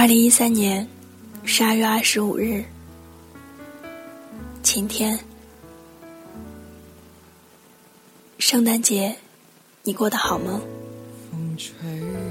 二零一三年十二月二十五日，晴天。圣诞节，你过得好吗？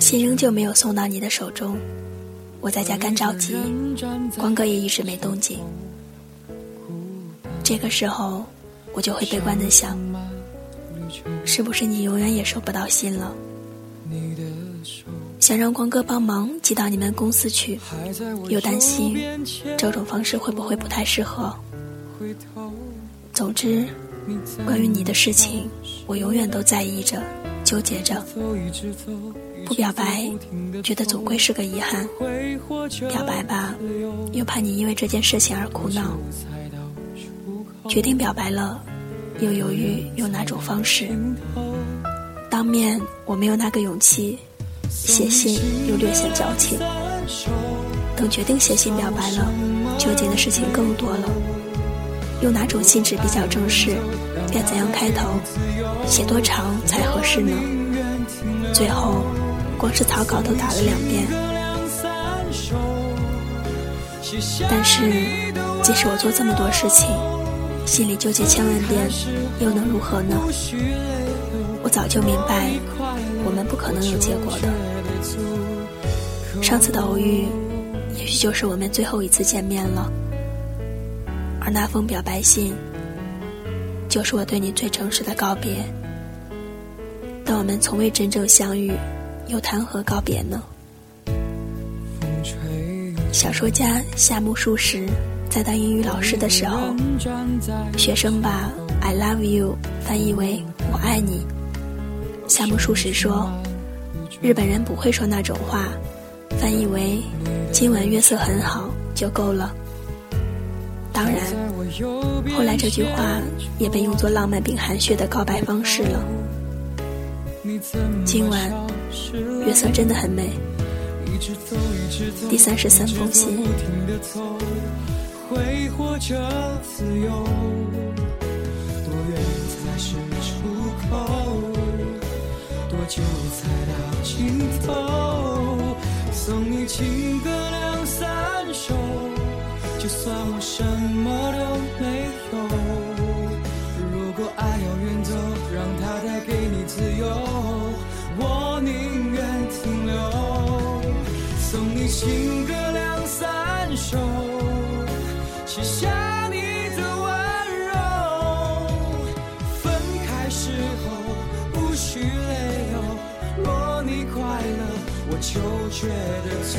信仍旧没有送到你的手中，我在家干着急，光哥也一直没动静。这个时候，我就会悲观的想，是不是你永远也收不到信了？想让光哥帮忙寄到你们公司去，又担心这种方式会不会不太适合。总之，关于你的事情，我永远都在意着、纠结着。不表白，觉得总归是个遗憾；表白吧，又怕你因为这件事情而苦恼。决定表白了，又犹豫用哪种方式。当面我没有那个勇气。写信又略显矫情，等决定写信表白了，纠结的事情更多了。用哪种信纸比较正式？该怎样开头？写多长才合适呢？最后，光是草稿都打了两遍。但是，即使我做这么多事情，心里纠结千万遍，又能如何呢？我早就明白。我们不可能有结果的。上次的偶遇，也许就是我们最后一次见面了。而那封表白信，就是我对你最诚实的告别。但我们从未真正相遇，又谈何告别呢？小说家夏目漱石在当英语老师的时候，学生把 “I love you” 翻译为“我爱你”。夏目漱石说：“日本人不会说那种话，翻译为‘今晚月色很好’就够了。”当然，后来这句话也被用作浪漫并含蓄的告白方式了。今晚月色真的很美。第三十三封信。挥霍着自由，多远才是到尽头，送你情歌两三首，就算我什么都没有。如果爱要远走，让它带给你自由，我宁愿停留。送你情歌两三首，写下觉得足